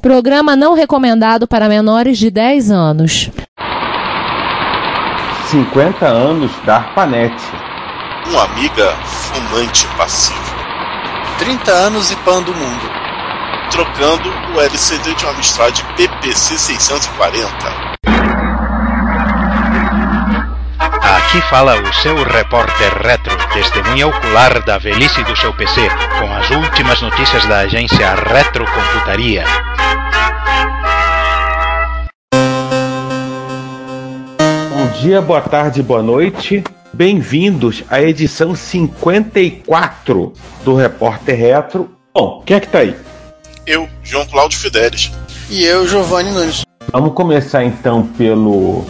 Programa não recomendado para menores de 10 anos. 50 anos da ARPANET. Um amiga fumante passivo. 30 anos e pan do mundo. Trocando o LCD de uma Amstrad PPC 640. Aqui fala o seu repórter retro, testemunha ocular da velhice do seu PC, com as últimas notícias da agência Retrocomputaria. Bom dia, boa tarde, boa noite. Bem-vindos à edição 54 do Repórter Retro. Bom, quem é que tá aí? Eu, João Cláudio Fidelis. E eu, Giovanni Nunes. Vamos começar então pelo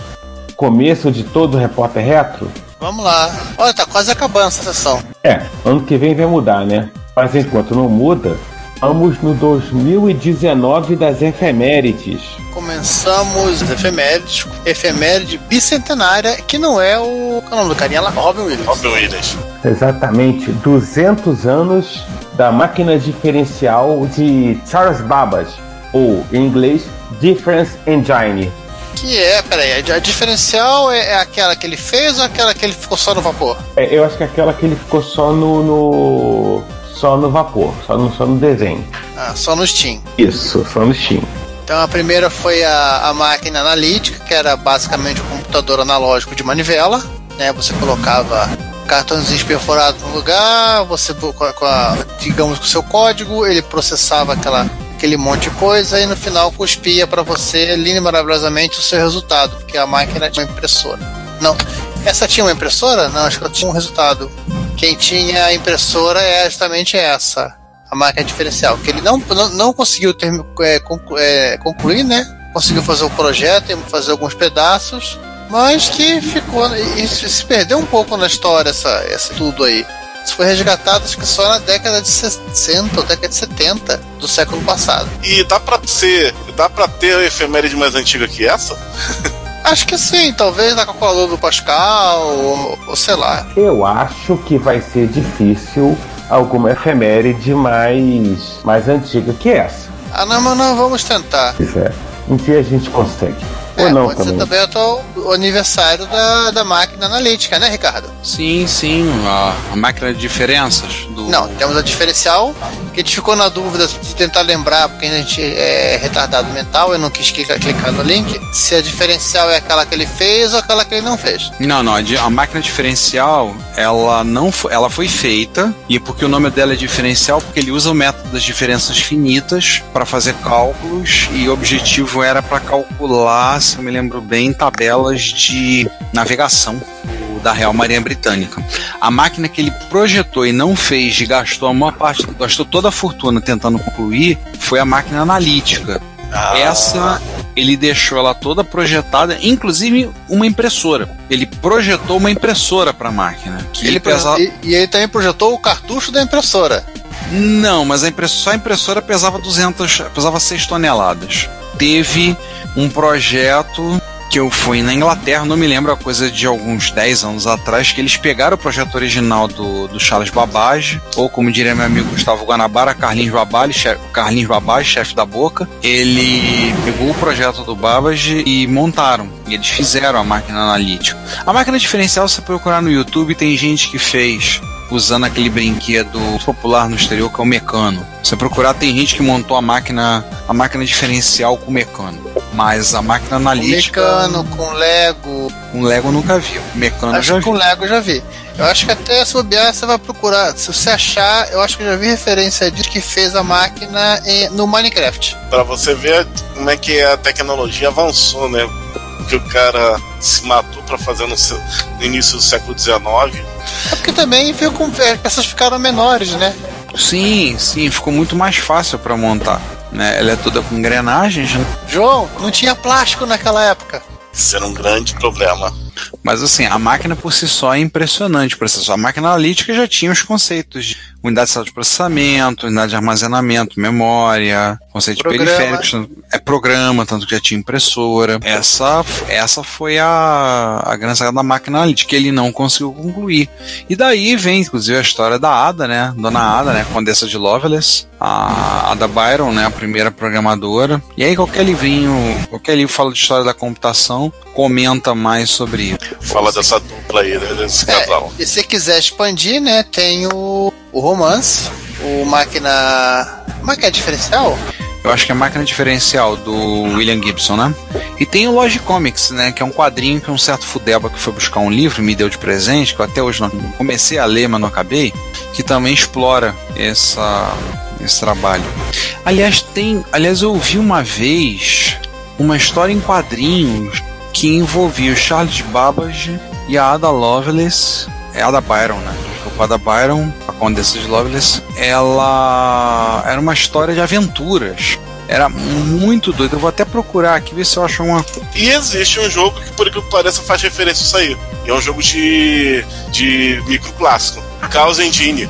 começo de todo o Repórter Retro? Vamos lá. Olha, tá quase acabando essa sessão. É, ano que vem vai mudar, né? Mas enquanto não muda, vamos no 2019 das efemérides. Começamos as efemérides, efeméride bicentenária, que não é o. Qual é o nome do carinha lá? Robin Williams. Robin Williams. Exatamente, 200 anos da máquina diferencial de Charles Babbage, ou em inglês, Difference Engine. Que é, peraí, a diferencial é, é, aquela que ele fez ou aquela que ele ficou só no vapor? É, eu acho que é aquela que ele ficou só no, no. só no vapor, só no, só no desenho. Ah, só no Steam. Isso, só no Steam. Então a primeira foi a, a máquina analítica, que era basicamente um computador analógico de manivela. Né? Você colocava cartõezinhos perfurados no lugar, você com a, digamos com o seu código, ele processava aquela aquele monte de coisa e no final cuspia para você lindo e maravilhosamente o seu resultado, porque a máquina tinha uma impressora. Não, essa tinha uma impressora? Não, acho que ela tinha um resultado. Quem tinha a impressora é justamente essa, a máquina diferencial, que ele não, não, não conseguiu ter, é, conclu, é, concluir, né? Conseguiu fazer o projeto e fazer alguns pedaços, mas que ficou. Isso se perdeu um pouco na história, essa, essa tudo aí. Isso foi resgatado acho que só na década de 60 ou década de 70 do século passado. E dá pra ser. dá pra ter a efeméride mais antiga que essa? Acho que sim, talvez na calculadora do Pascal, ou, ou, sei lá. Eu acho que vai ser difícil alguma efeméride mais, mais antiga que essa. Ah, não, mas não, vamos tentar. Pois é, um dia a gente consegue. É, Ou não pode também. ser também o aniversário da, da máquina analítica, né, Ricardo? Sim, sim, a, a máquina de diferenças. Do... Não, temos a diferencial, que a gente ficou na dúvida de tentar lembrar, porque a gente é retardado mental, eu não quis clicar, clicar no link, se a diferencial é aquela que ele fez ou aquela que ele não fez. Não, não, a, máquina diferencial, ela não foi, ela foi feita, e porque o nome dela é diferencial, porque ele usa o método das diferenças finitas para fazer cálculos, e o objetivo era para calcular, se eu me lembro bem, tabelas de navegação da Real Marinha Britânica. A máquina que ele projetou e não fez e gastou a maior parte, gastou toda a fortuna tentando concluir, foi a máquina analítica. Essa ele deixou ela toda projetada, inclusive uma impressora. Ele projetou uma impressora para a máquina. Ele pesava... e, e ele também projetou o cartucho da impressora. Não, mas a impressora, só a impressora pesava 200, pesava 6 toneladas. Teve um projeto que eu fui na Inglaterra, não me lembro a coisa de alguns 10 anos atrás, que eles pegaram o projeto original do, do Charles Babbage, ou como diria meu amigo Gustavo Guanabara, Carlinhos Babbage, chefe, Carlinhos chefe da boca. Ele pegou o projeto do Babbage e montaram. E eles fizeram a máquina analítica. A máquina diferencial, se procurar no YouTube, tem gente que fez usando aquele brinquedo popular no exterior que é o mecano. Se você procurar, tem gente que montou a máquina, a máquina diferencial com mecano. Mas a máquina analítica. mecano, com Lego. Com Lego eu nunca vi. Mecano eu Acho já que vi. com Lego eu já vi. Eu acho que até se bobear, você vai procurar. Se você achar, eu acho que eu já vi referência disso que fez a máquina em- no Minecraft. Pra você ver como é que a tecnologia avançou, né? Que o cara se matou pra fazer no, seu- no início do século XIX. É porque também viu como as peças ficaram menores, né? Sim, sim, ficou muito mais fácil para montar. Né? Ela é toda com engrenagens, né? João, não tinha plástico naquela época. Isso era um grande problema. Mas assim, a máquina por si só é impressionante. Por isso, a máquina analítica já tinha os conceitos de unidade de processamento, unidade de armazenamento, memória, conceito Programa. de periféricos, é programa, tanto que já tinha impressora. Essa, essa foi a, a grande sacada da máquina analítica, que ele não conseguiu concluir. E daí vem, inclusive, a história da Ada, né? Dona Ada, né? Condessa de Lovelace. A Ada Byron, né, a primeira programadora. E aí qualquer livrinho, qualquer livro fala de história da computação, comenta mais sobre isso. Fala dessa dupla aí, né, desse É, casal. e se quiser expandir, né, tem o, o romance, o máquina. Máquina diferencial? Eu acho que é a máquina diferencial do William Gibson, né? E tem o Logic Comics, né? Que é um quadrinho que um certo fudeba que foi buscar um livro e me deu de presente, que eu até hoje não comecei a ler, mas não acabei, que também explora essa, esse trabalho. Aliás, tem. Aliás, eu ouvi uma vez uma história em quadrinhos que envolvia o Charles Babbage e a Ada Lovelace. É Ada Byron, né? Desculpa, Ada Byron, a Condessa de Lovelace. Ela era uma história de aventuras. Era muito doido. Eu vou até procurar aqui ver se eu acho uma. E existe um jogo que, por que pareça, faz referência a isso aí. É um jogo de, de microclássico. Chaos Engine.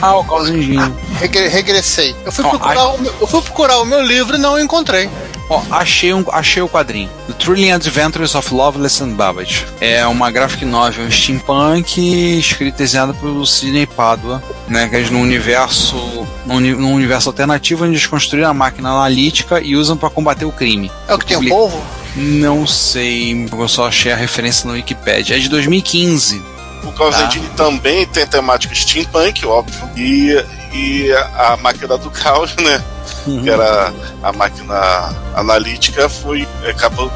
Ah, o Causinho. Regre- regressei. Eu fui, procurar o meu, eu fui procurar o meu livro e não encontrei. Ó, achei, um, achei o quadrinho. The Thrilling Adventures of Loveless and Babbage. É uma graphic novel um steampunk escrita e desenhada pelo Sidney Padua, né? Que é no universo, num, num universo alternativo onde eles construíram a máquina analítica e usam para combater o crime. É o que tem o povo? Não sei, eu só achei a referência no Wikipedia. É de 2015. O Chaos Tá. Também tem temática steampunk, óbvio. E, e a máquina do caos, né? Que era a máquina analítica, foi acabou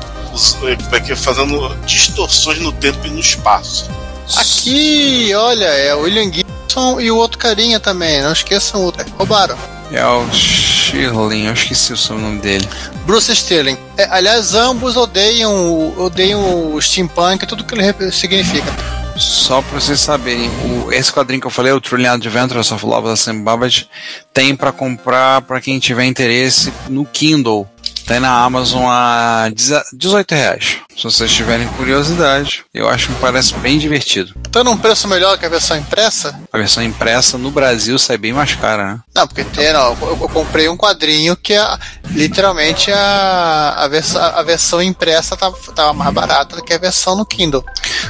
como é que é, fazendo distorções no tempo e no espaço. Aqui, olha, é o William Gibson e o outro carinha também. Não esqueçam o outro. Roubaram. É o Shirley, eu esqueci o sobrenome dele. Bruce Sterling. É, aliás, ambos odeiam, o- odeiam o steampunk e tudo que ele significa. Só pra vocês saberem, o- esse quadrinho que eu falei, o Trillion Adventures of Love and Babbage, tem pra comprar pra quem tiver interesse no Kindle. Tem na Amazon a 18 reais. Se vocês tiverem curiosidade, eu acho que parece bem divertido. Tá num preço melhor que a versão impressa? A versão impressa no Brasil sai bem mais cara, né? Não, porque tem, não, eu, eu comprei um quadrinho que é literalmente a, a, vers a versão impressa tava, tava mais barata do que a versão no Kindle.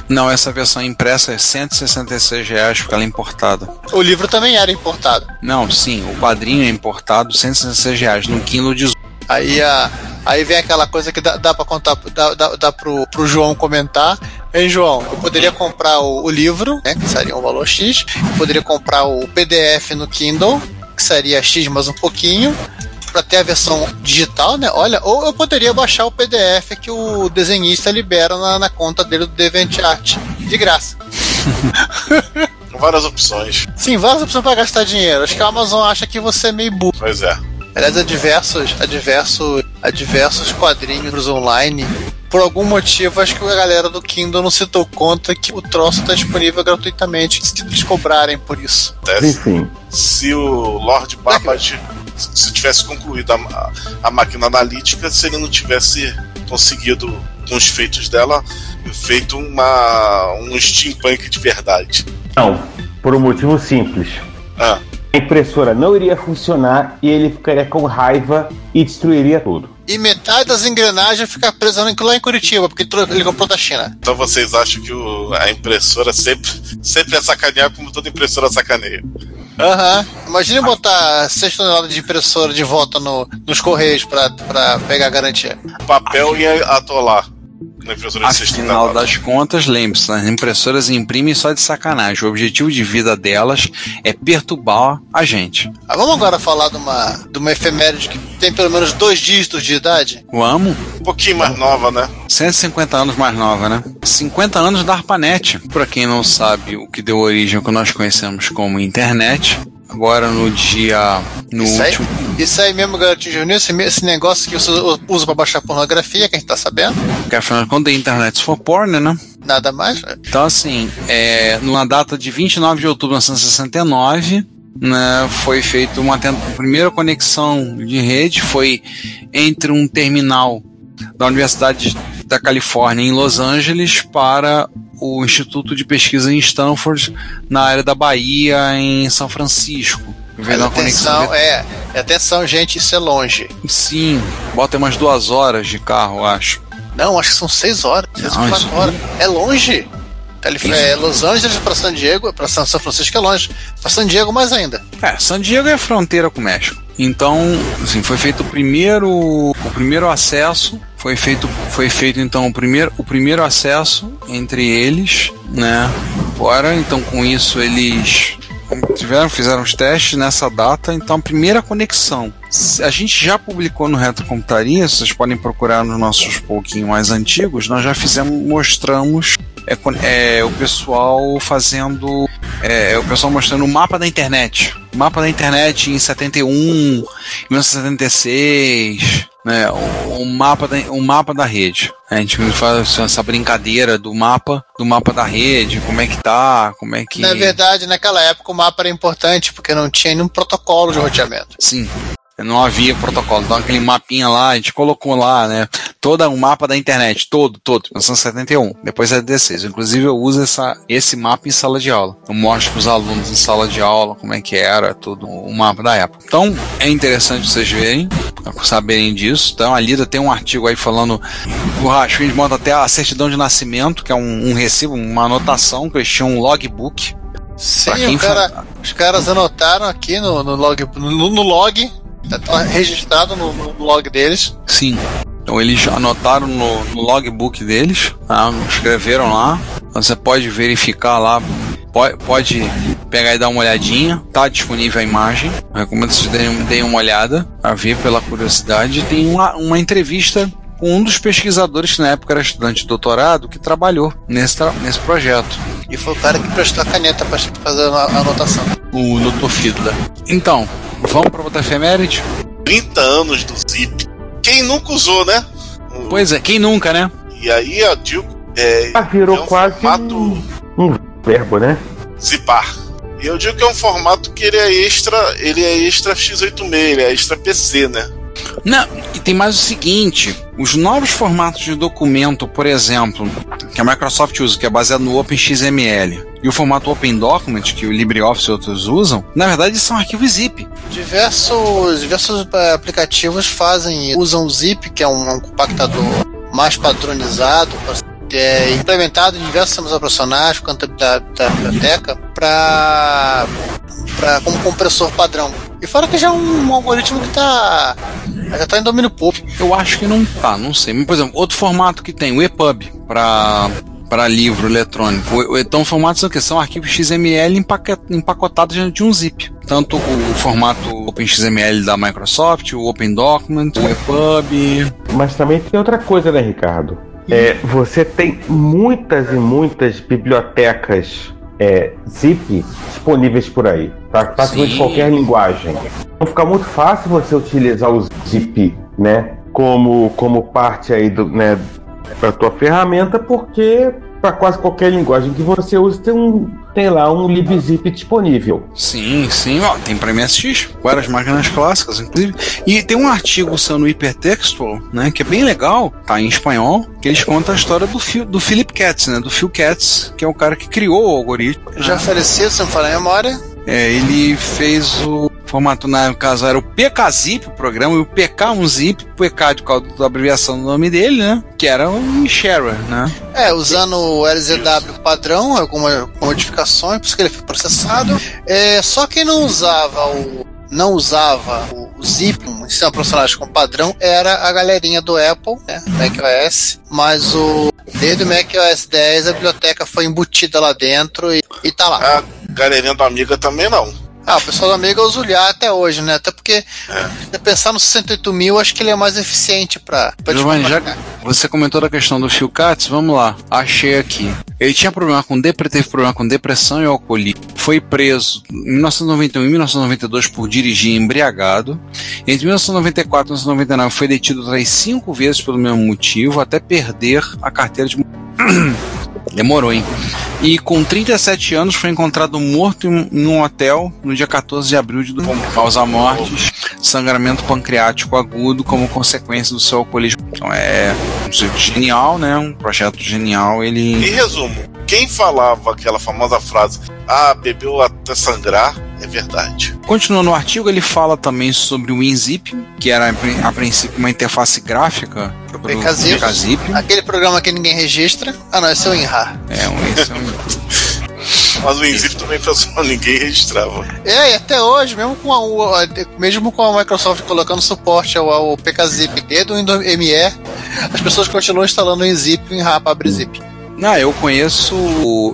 Não, essa versão impressa é 166 reais porque ela é importada. O livro também era importado. Não, sim, o quadrinho é importado 166 reais, no Kindle 18. Aí, a, aí vem aquela coisa que dá, dá pra contar, dá, dá, dá pro, pro João comentar. Hein, João, eu poderia comprar o, o livro, né, que seria um valor X, eu poderia comprar o PDF no Kindle, que seria X mais um pouquinho, pra ter a versão digital, né? Olha, ou eu poderia baixar o PDF que o desenhista libera na, na conta dele do DeviantArt, de graça. Várias opções. Sim, várias opções pra gastar dinheiro. Acho que a Amazon acha que você é meio burro. Pois é. Aliás, há diversos, há diversos, há diversos quadrinhos online. Por algum motivo, acho que a galera do Kindle não se deu conta que o troço está disponível gratuitamente se eles cobrarem por isso. Enfim. Se o Lord Babbage se tivesse concluído a, a máquina analítica, se ele não tivesse conseguido, com os feitos dela, feito uma, um steampunk de verdade. Não, por um motivo simples. Ah, A impressora não iria funcionar e ele ficaria com raiva e destruiria tudo. E metade das engrenagens fica presa lá em Curitiba, porque ele comprou da China. então vocês acham que o- a impressora sempre, sempre é sacanear como toda impressora sacaneia. Aham. Imagine botar 6 toneladas de impressora de volta no- nos correios pra, pra pegar a garantia. Papel ia atolar na impressora de sexta Afinal das contas, lembre-se, as impressoras imprimem só de sacanagem. O objetivo de vida delas é perturbar a gente. Ah, vamos agora falar de uma, de uma efeméride que tem pelo menos dois dígitos de idade? Vamos? Um pouquinho mais nova, né? 150 anos mais nova, né? 50 anos da ARPANET. Pra quem não sabe o que deu origem ao que nós conhecemos como internet. Agora no dia. No Isso aí, último. isso aí mesmo, garotinho juvenil, esse, esse negócio que você usa pra baixar pornografia, que a gente tá sabendo, Que afinal de contas, internet for porn, né? nada mais. Então, assim, é, numa data de 29 de outubro de 1969, né, foi feita uma a primeira conexão de rede, foi entre um terminal da Universidade da Califórnia em Los Angeles para o Instituto de Pesquisa em Stanford, na área da Bahia, em São Francisco. Conexão atenção, é, atenção, gente, isso é longe. Sim, bota umas duas horas de carro, acho. Não, acho que são seis horas, seis Não, quatro horas. É longe? Calif é, Los Angeles para San Diego, para São Francisco é longe. Para San Diego mais ainda. É, San Diego é fronteira com o México. Então, assim, foi feito o primeiro, o primeiro acesso, foi feito, foi feito então o primeiro, o primeiro acesso entre eles, né? Agora, então com isso eles tiveram, fizeram os testes nessa data, então a primeira conexão. A gente já publicou no Retrocomputaria, vocês podem procurar nos nossos pouquinho mais antigos, nós já fizemos, mostramos é, é, o pessoal fazendo. É, o pessoal mostrando o mapa da internet. O mapa da internet em 71, 1976, né, o, o, mapa da, o mapa da rede. A gente faz essa brincadeira do mapa, do mapa da rede, como é que tá, como é que. Na verdade, naquela época o mapa era importante porque não tinha nenhum protocolo de roteamento. Sim. Não havia protocolo. Então aquele mapinha lá, a gente colocou lá, né? Todo o mapa da internet, todo, todo, 1971, depois é 16. Inclusive eu uso essa, esse mapa em sala de aula. Eu mostro para os alunos em sala de aula como é que era tudo o mapa da época. Então é interessante vocês verem, saberem disso. Então a Lida tem um artigo aí falando o eles montam até a certidão de nascimento, que é um, um recibo, uma anotação, que eles tinham um logbook. Sim, cara, os caras anotaram aqui no, no log, no, no log Tá registrado no, no log deles. Sim. Então eles anotaram no, no logbook deles, tá? escreveram lá. Você pode verificar lá, pode, pode pegar e dar uma olhadinha. Tá disponível a imagem. Recomendo que vocês deem, deem uma olhada a ver pela curiosidade. Tem uma, uma entrevista com um dos pesquisadores que na época era estudante de doutorado que trabalhou nesse, nesse projeto. E foi o cara que prestou a caneta para fazer a anotação. O Dr. Fiedler. Então, Vamos para outra efeméride? 30 anos do Zip. Quem nunca usou, né? Pois é, quem nunca, né? E aí a Dilko. É, ah, virou é um quase formato... um, um verbo, né? Zipar. E eu digo que é um formato que ele é extra, ele é extra x86, ele é extra PC, né? Não, e tem mais o seguinte: os novos formatos de documento, por exemplo, que a Microsoft usa, que é baseado no OpenXML, e o formato Open Document, que o LibreOffice e outros usam, na verdade são arquivos zip. Diversos, diversos é, aplicativos fazem, usam o zip, que é um, um compactador mais padronizado, é, implementado em diversos sistemas operacionais, quanto da, da biblioteca, para como compressor padrão. E fora que já é um, algoritmo que está já está em domínio público. Eu acho que não tá, não sei. Por exemplo, outro formato que tem, o EPUB, para para livro eletrônico. Então, formatos são, são arquivos XML empacotados dentro de um zip. Tanto o formato OpenXML da Microsoft, o Open Document, o EPUB. Mas também tem outra coisa, né, Ricardo? É, você tem muitas e muitas bibliotecas é, zip disponíveis por aí, para praticamente qualquer linguagem. Então fica muito fácil você utilizar o zip, né, como, como parte aí do, né, para tua ferramenta, porque para quase qualquer linguagem que você use tem um tem lá um libzip disponível. Sim, sim, ó, tem para MSX, várias máquinas clássicas, inclusive. E tem um artigo sendo Hypertextual, né, que é bem legal, tá em espanhol, que eles contam a história do, Phil, do Philip Katz, né, do Phil Katz, que é o cara que criou o algoritmo. Já faleceu, se não falar em memória. É, ele fez o formato, no caso, era o PKZip, o programa, e o PK1Zip, PK de qual da abreviação do nome dele, né? Que era um sharer, né? É, usando o LZW padrão, alguma modificações, por isso que ele foi processado. É, só quem não usava o não usava o zip, um sistema profissional com padrão, era a galerinha do Apple, né, macOS, mas o desde o macOS 10 a biblioteca foi embutida lá dentro e, e tá lá. A galerinha do Amiga também não. Ah, o pessoal do Amiga usa o Liar até hoje, né? Até porque, é. pensar no 68 mil, acho que ele é mais eficiente para. Giovanni, já você comentou da questão do Phil Katz, vamos lá. Achei aqui. Ele tinha problema com depressão, teve problema com depressão e alcoolismo. Foi preso em 1991 e 1992 por dirigir embriagado. Entre 1994 e 1999 foi detido outras cinco vezes pelo mesmo motivo, até perder a carteira de. Demorou, hein? E com 37 anos foi encontrado morto em um hotel no dia 14 de abril de causa mortes, sangramento pancreático agudo como consequência do seu alcoolismo. Então é um genial, né? Um projeto genial. Ele. Em resumo, quem falava aquela famosa frase, ah, bebeu até sangrar, é verdade. Continuando o artigo, ele fala também sobre o WinZip, que era a princípio uma interface gráfica pro PKZip. PKZip. Aquele programa que ninguém registra. Ah, não, esse é o INRA. É, um, esse é um... Mas o Enzip também pessoal, ninguém registrava. É, e até hoje, mesmo com a, mesmo com a Microsoft colocando suporte ao, ao PKZip desde o Windows ME, as pessoas continuam instalando o Enzip e o para abrir zip. Não, eu conheço.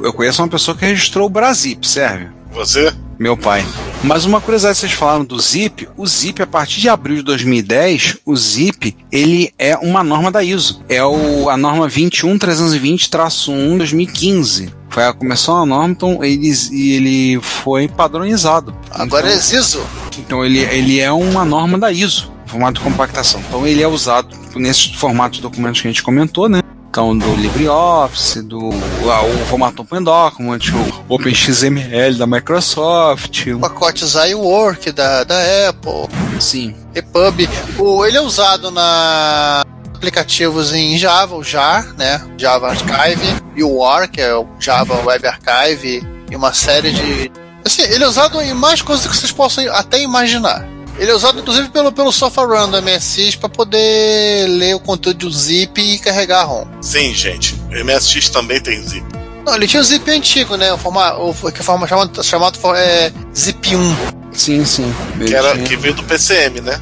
Eu conheço uma pessoa que registrou o Brasip, serve? Você? Meu pai. Mas uma curiosidade, vocês falaram do Zip. O Zip, a partir de abril de 2010, o Zip, ele é uma norma da ISO. É o, a norma 21320-1 2015. Foi a, começou a norma, então ele, ele foi padronizado. Agora então, é ZISO. Então ele, ele é uma norma da ISO, formato de compactação. Então ele é usado nesses formatos de documentos que a gente comentou, né? Então, do LibreOffice, do ah, o formato Open Document, o OpenXML da Microsoft. O pacote iWork da, da Apple. Sim. EPUB. O, ele é usado na aplicativos em Java, o JAR, né? Java Archive, e o WAR, que é o Java Web Archive, e uma série de. Assim, ele é usado em mais coisas que vocês possam até imaginar. Ele é usado inclusive pelo, pelo software run do MSX para poder ler o conteúdo do zip e carregar a ROM. Sim, gente. O MSX também tem zip. Não, ele tinha o zip antigo, né? O formato, o, que forma chamado, chamado é, zip 1. Sim, sim. Que, era, que veio do PCM, né?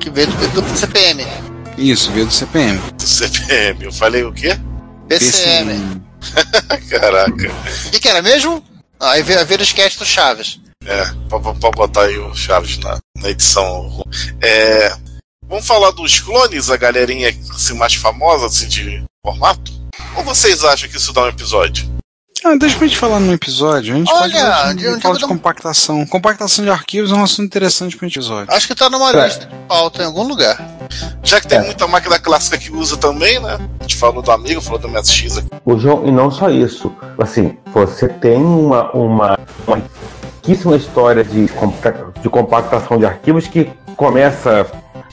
Que veio do, do CPM. Isso, veio do CPM. Do CPM. Eu falei o quê? PCM. Caraca. O que, que, era mesmo? Ah, aí veio, veio o sketch do Chaves. É, pode botar aí o Chaves na, na edição. É, vamos falar dos clones, a galerinha assim, mais famosa assim, de formato? Ou vocês acham que isso dá um episódio? Ah, deixa pra gente falar num episódio. A gente Olha, pode falar de, falar de compactação. Compactação de arquivos é um assunto interessante pra episódio. Acho que tá numa é. lista de pauta em algum lugar. Já que tem é. muita máquina clássica que usa também, né? A gente falou do amigo, falou do MSX aqui. O João, e não só isso. Assim, você tem uma, uma, uma riquíssima história de, de compactação de arquivos que começa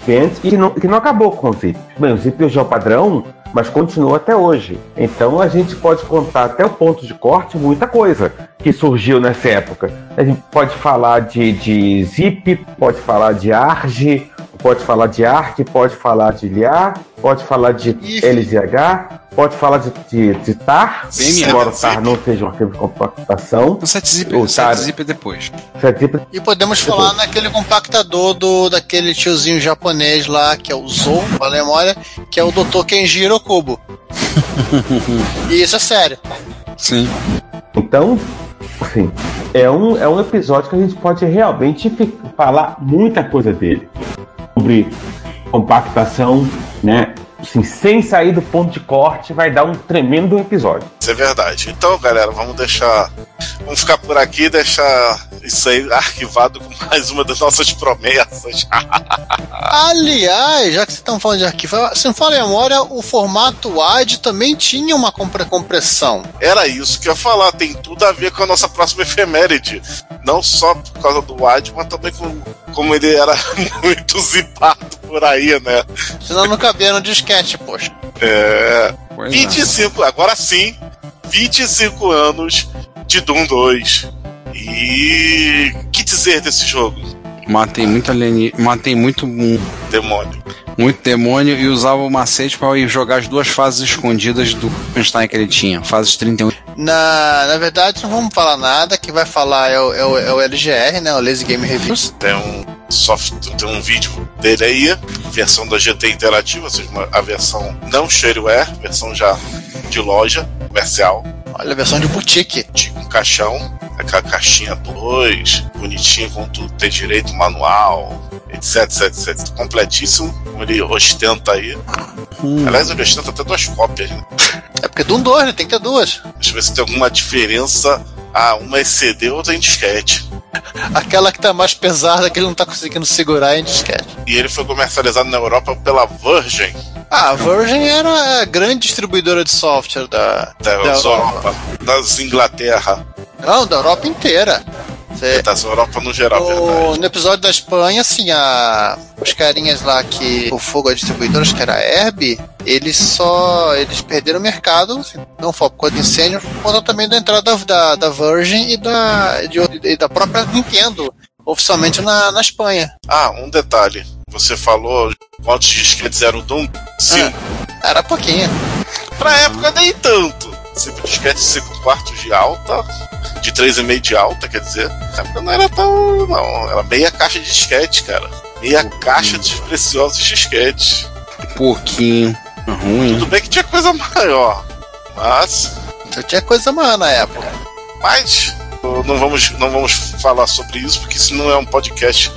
antes e que não, que não acabou com o zip. Bem, o zip hoje é o padrão, mas continua até hoje. Então a gente pode contar até o ponto de corte muita coisa que surgiu nessa época. A gente pode falar de, de zip, pode falar de ARG, pode falar de ARC, pode falar de LIA, pode falar de LZH, pode falar de, de, de TAR, embora o TAR não seja um arquivo de compactação. O 7-zip o 7 é depois. 7-zip e podemos depois. falar naquele compactador do, daquele tiozinho japonês lá, que é o Zou, a memória, que é o Dr. Kenjiro Kubo. e isso é sério. Sim. Então, assim, é um, é um episódio que a gente pode realmente falar muita coisa dele sobre compactação, né? Assim, sem sair do ponto de corte, vai dar um tremendo episódio. Isso é verdade. Então, galera, vamos deixar. Vamos ficar por aqui deixar isso aí arquivado com mais uma das nossas promessas. Aliás, já que vocês estão falando de arquivo, se não fala em memória, o formato WAD também tinha uma compressão. Era isso que eu ia falar, tem tudo a ver com a nossa próxima efeméride. Não só por causa do WAD, mas também com como ele era muito zipado por aí, né? Senão não cabia no poxa. É. Pois 25, é. agora sim, 25 anos de Doom 2. E que dizer desse jogo? Matei muito alien... matei muito demônio. Muito demônio e usava o macete para ir jogar as duas fases escondidas do Einstein que ele tinha, fases 31. Na, na verdade, não vamos falar nada, que vai falar é o, é o, é o LGR, né? O Lazy Game Reviews. Tem um software, tem um vídeo dele aí, versão da GT Interativa, ou seja, uma, a versão não shareware, versão já de loja comercial. Olha, a versão de boutique. Tinha um caixão, aquela caixinha 2, bonitinho, com tudo, tem direito manual, etc, etc, etc. Completíssimo, como ele ostenta aí. Hum. Aliás, ele ostenta até duas cópias, né? É porque de um dois, né? Tem que ter duas. Deixa eu ver se tem alguma diferença. Ah, uma é CD, outra é em disquete. Aquela que tá mais pesada que ele não tá conseguindo segurar é em disquete. E ele foi comercializado na Europa pela Virgin. Ah, a Virgin era a grande distribuidora de software da, da, da Europa. Europa. Das Inglaterra. Não, da Europa inteira. Cê, da Europa no geral, o, No episódio da Espanha, assim, a, os carinhas lá que o Fogo a distribuidora, acho que era a Herb, eles só. Eles perderam o mercado, assim, não só por causa do incêndio, por conta também da entrada da, da Virgin e da, de, e da própria Nintendo oficialmente na, na Espanha. Ah, um detalhe. Você falou quantos disquetes eram o Doom? Cinco. Ah, era pouquinho. Pra época, nem tanto. Sempre disquete de 5 quartos de alta, de 3,5 de alta, quer dizer. Não era tão. Não, era meia caixa de disquete, cara. Meia caixa de preciosos disquetes. Pouquinho. Ruim. Tudo bem que tinha coisa maior. Mas. Eu tinha coisa maior na época. Mas. Não vamos, não vamos falar sobre isso, porque isso não é um podcast.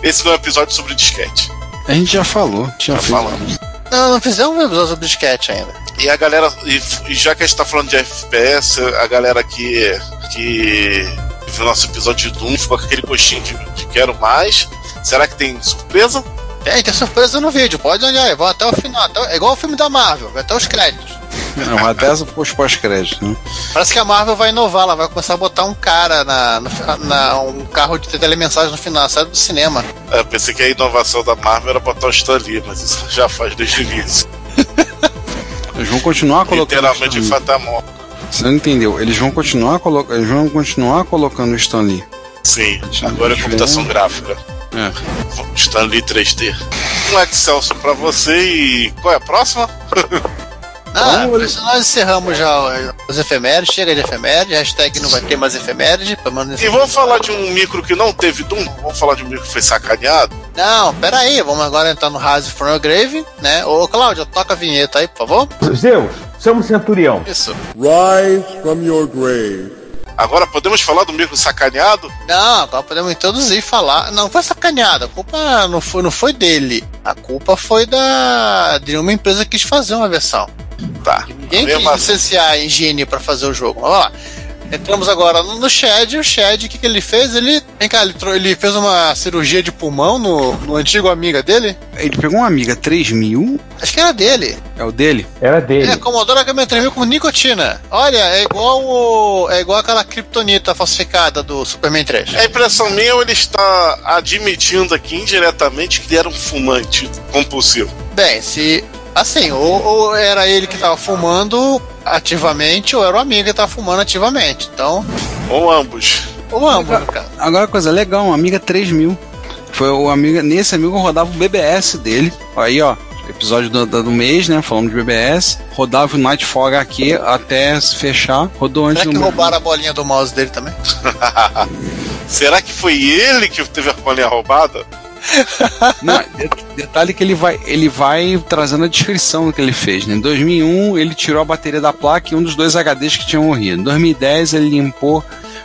Esse não é um episódio sobre disquete. A gente já falou. Já, Já falamos. Não, não fizemos um episódio sobre disquete ainda. E a galera, e, e já que a gente tá falando de FPS, a galera que, que viu nosso episódio de Doom ficou com aquele gostinho de, de quero mais. Será que tem surpresa? Tem, tem surpresa no vídeo, pode olhar aí, vão até o final. até- é igual o filme da Marvel, vai até os créditos. Não, até essa pós- pós-crédito, né? Parece que a Marvel vai inovar, ela vai começar a botar um cara na, no- na- um carro de telemensagem no final, sai do cinema. Eu pensei que a inovação da Marvel era botar o Stan Lee, mas isso já faz desde o início. Eles vão continuar colocando. Literalmente fatamor. Você não entendeu? Eles vão continuar colocando. Eles vão continuar colocando o Stan Lee. Sim, agora é computação gráfica. É. Stan Lee 3D. Um Excel só pra você e. Qual é a próxima? Ah, isso nós encerramos já os efemérides, chega de efemérides, hashtag não vai ter mais efemérides, pelo menos E vamos falar de um micro que não teve Doom? Vamos falar de um micro que foi sacaneado? Não, pera aí, vamos agora entrar no Rise from Your Grave, né? Ô, Cláudio, toca a vinheta aí, por favor. Zeus, chama o centurião. Isso. Rise from your grave. Agora podemos falar do micro sacaneado? Não, agora podemos introduzir e falar. Não foi sacaneado, a culpa não foi, não foi dele. A culpa foi da de uma empresa que quis fazer uma versão. Tá. Ninguém Mesmo quis assim- licenciar a Engine pra fazer o jogo. Lá. Entramos agora no, Shed. O Shed, o que, que ele fez? Ele, vem cá, ele, ele fez uma cirurgia de pulmão no, no antigo amiga dele. Ele pegou uma amiga 3000, Acho que era dele. é o dele? Era dele. É, Commodore HM3000 com nicotina. Olha, é igual o, é igual aquela kryptonita falsificada do Superman 3. A impressão minha ele está admitindo aqui indiretamente que ele era um fumante compulsivo. Bem, se. Assim, ou, ou era ele que tava fumando ativamente, ou era o amigo que tava fumando ativamente. Então, Ou ambos. ou ambos, no caso. Agora, coisa legal, uma amiga 3000. Foi o amiga, nesse amigo rodava o BBS dele. Aí, ó, episódio do, do mês, né? Falando de BBS. Rodava o Nightfall HQ até se fechar. Rodou antes Será que do roubaram a bolinha do mouse dele também? Será que foi ele que teve a bolinha roubada? Não, de- detalhe que ele vai, ele vai trazendo a descrição do que ele fez. Né? Em 2001, ele tirou a bateria da placa e um dos dois HDs que tinham morrido. Em 2010, ele limpou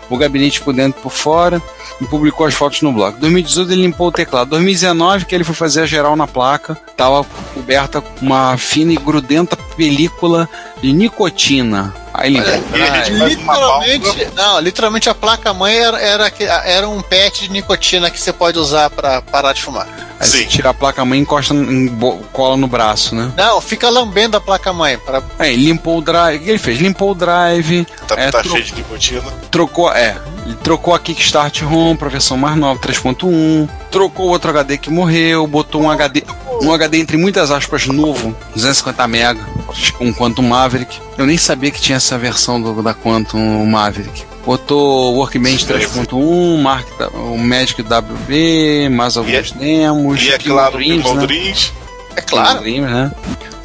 o gabinete por dentro e por fora e publicou as fotos no blog. Em 2018, ele limpou o teclado. Em 2019, que ele foi fazer a geral na placa, estava coberta com uma fina e grudenta película de nicotina. Aí ele Olha, a gente faz uma Literalmente, não, literalmente a placa-mãe era, era, que- era um patch de nicotina que você pode usar pra parar de fumar. Aí você Sim. tira a placa-mãe e encosta, em, cola no braço, né? Não, fica lambendo a placa-mãe. Pra... Aí limpou o drive. O que ele fez? Limpou o drive. Tá, é, tá tro- cheio de nicotina. trocou, é, ele trocou a Kickstart ROM pra versão mais nova, 3.1, trocou outro HD que morreu, botou um HD, um HD entre muitas aspas novo, 250 MB, um Quantum Maverick. Eu nem sabia que tinha essa versão do, da Quantum Maverick. Botou o Workbench 3.1, Mark, o Magic WB, mais alguns demos, E é claro, o Dreams, né? Dreams. É claro. Dreams, né?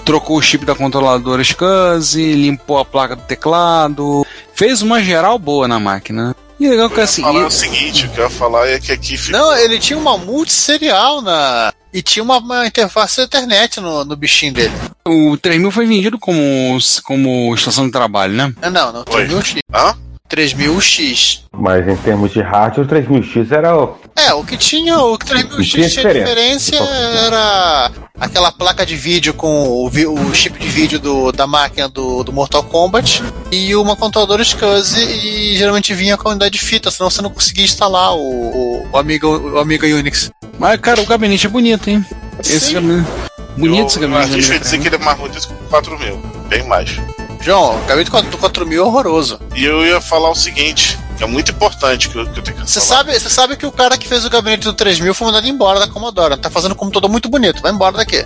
Trocou o chip da controladora SCSI, limpou a placa do teclado, fez uma geral boa na máquina. E legal que Eu ia assim, falar e- o seguinte, o que eu ia falar é que aqui ficou. Não, ele tinha uma multisserial na. E tinha uma, uma interface Ethernet no, no bichinho dele. o 3000 foi vendido como, como estação de trabalho, né? Ah, Não, não, Oi. 3000X. Hã? 3000X. Mas em termos de hardware, o 3000X era o. É, o que tinha, o que 3000X Tinha tinha diferença. diferença era aquela placa de vídeo com o, o chip de vídeo do, da máquina do, do Mortal Kombat e uma controladora SCSI e geralmente vinha com a unidade de fita, senão você não conseguia instalar o, o, o Amiga, o Amiga Unix. Mas, cara, o gabinete é bonito, hein? Esse Sim. gabinete. Bonito esse eu, eu gabinete. arrisco né, dizer cara? que ele é mais bonito que o 4 mil. Bem mais. João, o gabinete do 4000 é horroroso. E eu ia falar o seguinte, é muito importante que eu, que eu tenho que Você falar. sabe, você sabe que o cara que fez o gabinete do 3000 foi mandado embora da Commodore. Tá fazendo um computador muito bonito. Vai embora daqui.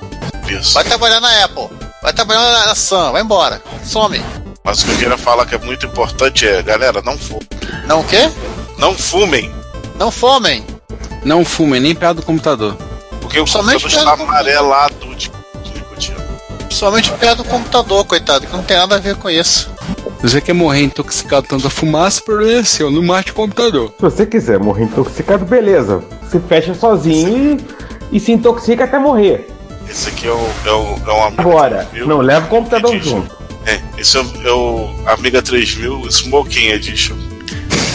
Isso. Vai trabalhar na Apple. Vai trabalhar na, na Sun. Vai embora. Some. Mas o que eu queria falar que é muito importante é, galera, não fumem. Não o quê? Não fumem. Não fomem. Não fumem, nem perto do computador. Porque o Somente computador está amarelado de, de nicotina. Principalmente perto do computador, coitado, que não tem nada a ver com isso. Se você quer morrer intoxicado tanto a fumaça, o problema é seu, não mate o computador. Se você quiser morrer intoxicado, beleza. Se fecha sozinho e, e se intoxica até morrer. Esse aqui é o, é o, é um Amiga Agora, 3000 não leva o computador Edition. junto. É, esse é o, é o Amiga 3000 Smoking Edition.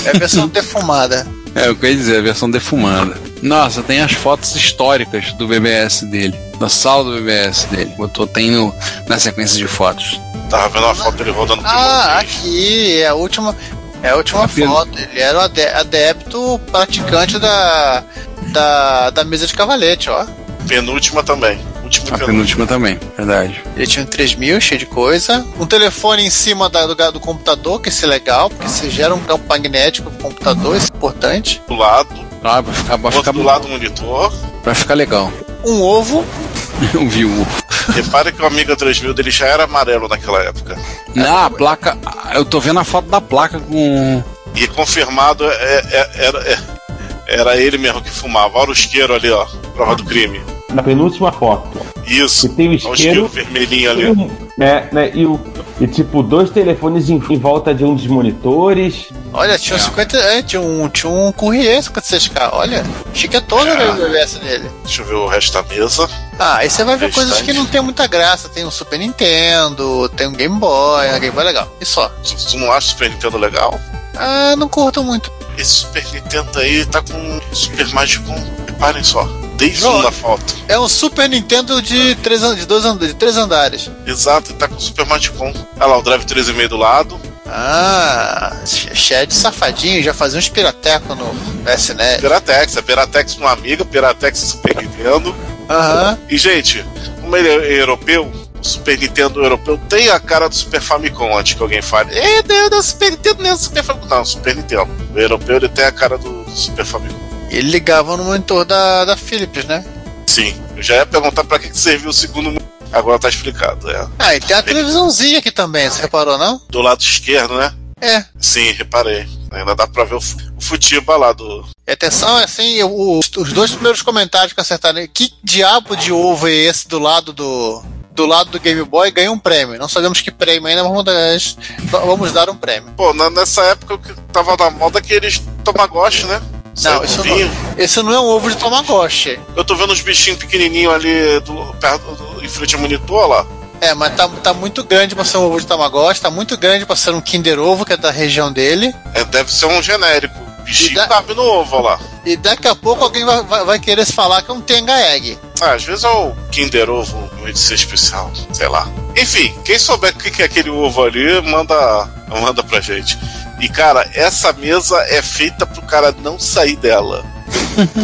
É a versão defumada. É, o que eu ia dizer, a versão defumada. Nossa, tem as fotos históricas do BBS dele, da sala do BBS dele. Botou, tem no, na sequência de fotos. Tava vendo uma foto dele rodando por Ah, aqui, é a última, é a última Apenas- foto. Ele era o ade- adepto praticante da, da, da mesa de cavalete, ó. Penúltima também. Última A penúltima. penúltima também, verdade. Ele tinha um 3000 cheio de coisa. Um telefone em cima da- do, do computador, que isso é legal, porque você gera um campo magnético pro computador, isso é importante. Do lado, Ah, vai ficar, vai ficar, do lado do monitor. vai ficar legal. Um ovo. Eu vi o. Repare que o Amiga 3000 dele já era amarelo naquela época. Na a placa. Eu tô vendo a foto da placa com. E confirmado é- é- era, é- era ele mesmo que fumava. Olha o isqueiro ali, ó. Prova do crime. Na penúltima foto. Isso. E tem o Olha o isqueiro. isqueiro vermelhinho ali. É, né, e, o, e tipo, dois telefones em, em volta de um dos monitores. Olha, tinha um 50. É, tinha um, tinha um Courrier 56K. Olha, chique todo É. o BBS dele. Deixa eu ver o resto da mesa. Ah, aí você vai ver Restante. coisas que não tem muita graça. Tem um Super Nintendo, tem um Game Boy, um Game Boy legal. E só. Tu, não acha o Super Nintendo legal? Ah, não curto muito. Esse Super Nintendo aí tá com Super Magicom. Reparem só. Um da foto. É um Super Nintendo de três, de dois, and- de três andares. Exato, tá com Super Magicom. Olha lá, o Drive 3,5 do lado. Ah, Shed safadinho, já fazia uns piratecos no SNES. Piratex, é Piratex com uma amiga, Piratex Super Nintendo. Aham. E, gente, como ele é europeu, o Super Nintendo europeu tem a cara do Super Famicom antes que alguém fale. É, não, não, Super Nintendo não é Super Famicom. Não, Super Nintendo. O europeu ele tem a cara do, do Super Famicom. Ele ligava no monitor da, da Philips, né? Sim, eu já ia perguntar pra que, que serviu o segundo. mo- Agora tá explicado, é. Ah, e tem a televisãozinha aqui também, você reparou, não? Do lado esquerdo, né? É. Sim, reparei. Ainda dá pra ver o, o futiba lá do. Atenção, assim, o- os dois primeiros comentários que acertaram. Que diabo de ovo é esse do lado do. Do lado do Game Boy ganhou um prêmio. Não sabemos que prêmio ainda, mas vamos dar, um prêmio. Pô, na- nessa época o que tava na moda aqueles Tamagotchi, né? Não, isso não, esse não é um ovo de Tamagotchi. Eu tô vendo uns bichinhos pequenininhos ali do, perto, do, em frente ao monitor lá. É, mas tá, tá muito grande pra ser um ovo de Tamagotchi, tá muito grande pra ser um Kinder Ovo, que é da região dele. É, deve ser um genérico. Bichinho dá- cabe no ovo lá. E daqui a pouco alguém vai, vai, vai querer se falar que é um Tenga Egg. Ah, às vezes é o Kinder Ovo, uma edição especial, sei lá. Enfim, quem souber o que que é aquele ovo ali, manda, manda pra gente. E cara, essa mesa é feita pro cara não sair dela.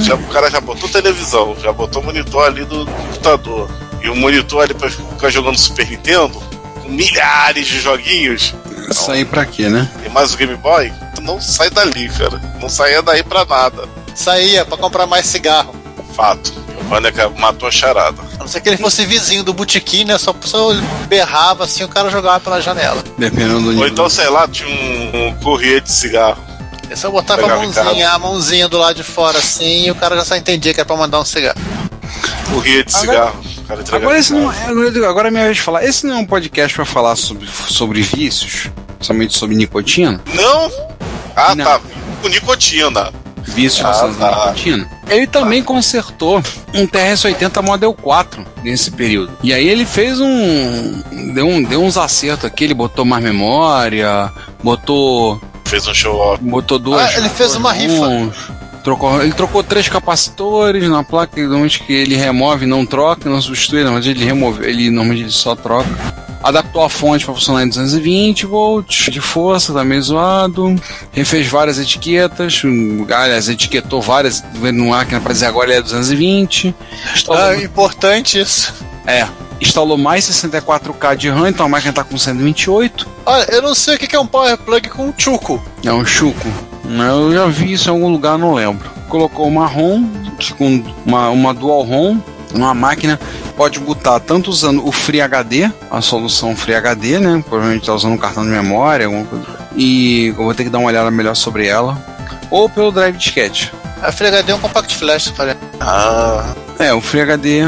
já, o cara já botou televisão, já botou monitor ali do, do computador. E o monitor ali pra ficar jogando Super Nintendo, com milhares de joguinhos. Isso aí pra quê, né? E mais o Game Boy, tu não sai dali, cara. Não saia daí pra nada. Saía pra comprar mais cigarro. Fato. O Vaneca matou a charada. A não ser que ele fosse vizinho do botequim, né? Só, só berrava assim, o cara jogava pela janela. Dependendo do Ou então, sei lá, tinha um, um de cigarro. É só botava a Pegava mãozinha, a mãozinha do lado de fora assim, e o cara já só entendia que era pra mandar um cigarro. Corria de Agora- cigarro. Agora, esse não, é- agora é minha vez de falar. Esse não é um podcast pra falar sobre, sobre vícios, somente sobre nicotina. Não? Ah, Não. tá. Com nicotina. Vícios Ah, tá. nicotina. Ele também consertou um TRS-80 Model 4 nesse período. E aí ele fez um. Deu, um, deu uns acertos aqui, ele botou mais memória, botou. Fez um show off. Botou duas. Ah, ele fez uma rifa. Trocou, ele trocou três capacitores na placa, normalmente que ele remove, não troca, não substitui, normalmente ele remove, ele normalmente ele só troca. Adaptou a fonte para funcionar em 220 volts de força, tá meio zoado. Refez várias etiquetas, aliás, etiquetou várias no máquina para dizer agora ele é 220. Instalou, Ah, importante isso. é, instalou mais 64K de RAM, então a máquina tá com 128. Olha, eu não sei o que que é um power plug com um chuco. É um chuco. Eu já vi isso em algum lugar, não lembro. Colocou uma ROM, com uma, uma dual ROM, numa máquina. Pode botar tanto usando o Free HD, a solução Free HD, né? Provavelmente está usando um cartão de memória, alguma coisa. E eu vou ter que dar uma olhada melhor sobre ela. Ou pelo drive disquete. A Free HD é um compact flash, falei. Ah. É, o FreeHD